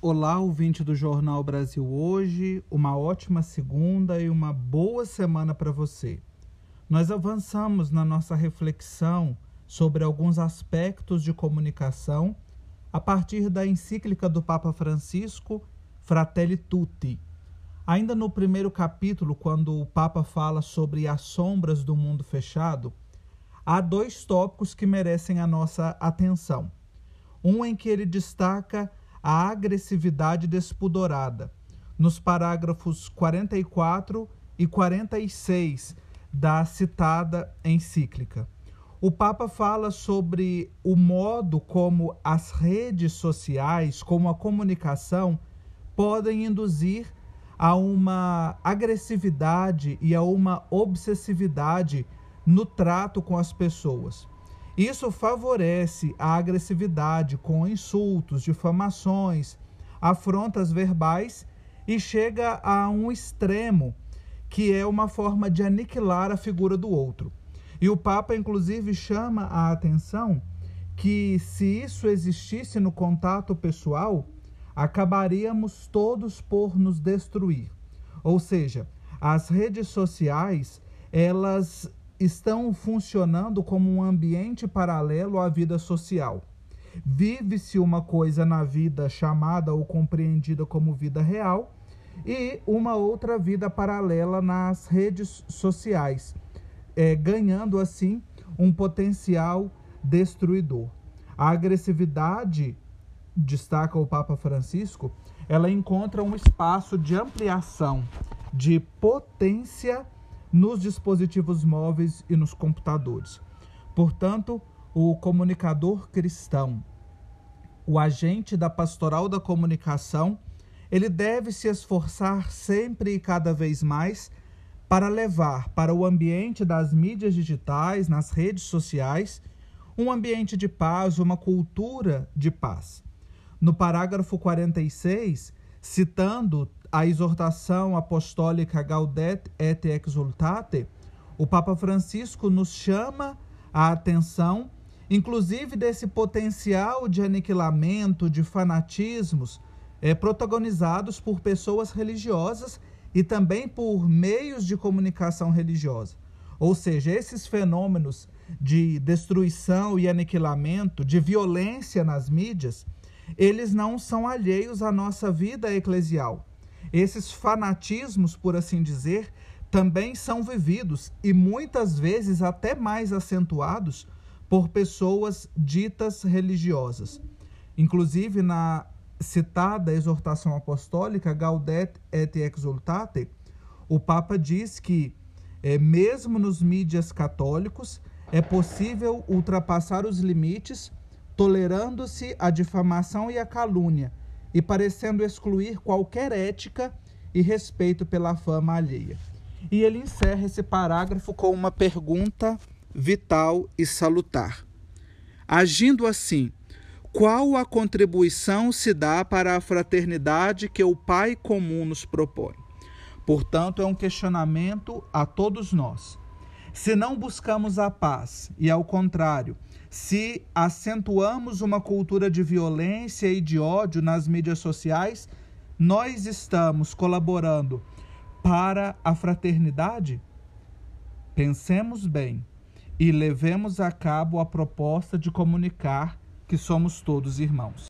Olá, ouvinte do Jornal Brasil Hoje, uma ótima segunda e uma boa semana para você. Nós avançamos na nossa reflexão sobre alguns aspectos de comunicação a partir da encíclica do Papa Francisco, Fratelli Tutti. Ainda no primeiro capítulo, quando o Papa fala sobre as sombras do mundo fechado, há dois tópicos que merecem a nossa atenção. Um em que ele destaca a agressividade despudorada, nos parágrafos 44 e 46 da citada encíclica. O Papa fala sobre o modo como as redes sociais, como a comunicação, podem induzir a uma agressividade e a uma obsessividade no trato com as pessoas. Isso favorece a agressividade com insultos, difamações, afrontas verbais e chega a um extremo que é uma forma de aniquilar a figura do outro. E o Papa, inclusive, chama a atenção que se isso existisse no contato pessoal, acabaríamos todos por nos destruir. Ou seja, as redes sociais, elas estão funcionando como um ambiente paralelo à vida social. Vive-se uma coisa na vida chamada ou compreendida como vida real e uma outra vida paralela nas redes sociais, é, ganhando assim um potencial destruidor. A agressividade, destaca o Papa Francisco, ela encontra um espaço de ampliação, de potência nos dispositivos móveis e nos computadores. Portanto, o comunicador cristão, o agente da pastoral da comunicação, ele deve se esforçar sempre e cada vez mais para levar para o ambiente das mídias digitais, nas redes sociais, um ambiente de paz, uma cultura de paz. No parágrafo 46, citando a exortação apostólica Gaudet et Exultate, o Papa Francisco nos chama a atenção, inclusive desse potencial de aniquilamento, de fanatismos, é, protagonizados por pessoas religiosas e também por meios de comunicação religiosa. Ou seja, esses fenômenos de destruição e aniquilamento, de violência nas mídias, eles não são alheios à nossa vida eclesial. Esses fanatismos, por assim dizer, também são vividos e muitas vezes até mais acentuados por pessoas ditas religiosas. Inclusive, na citada exortação apostólica Gaudet et Exultate, o Papa diz que, é, mesmo nos mídias católicos, é possível ultrapassar os limites, tolerando-se a difamação e a calúnia, e parecendo excluir qualquer ética e respeito pela fama alheia. E ele encerra esse parágrafo com uma pergunta vital e salutar. Agindo assim, qual a contribuição se dá para a fraternidade que o Pai comum nos propõe? Portanto, é um questionamento a todos nós. Se não buscamos a paz e, ao contrário, se acentuamos uma cultura de violência e de ódio nas mídias sociais, nós estamos colaborando para a fraternidade? Pensemos bem e levemos a cabo a proposta de comunicar que somos todos irmãos.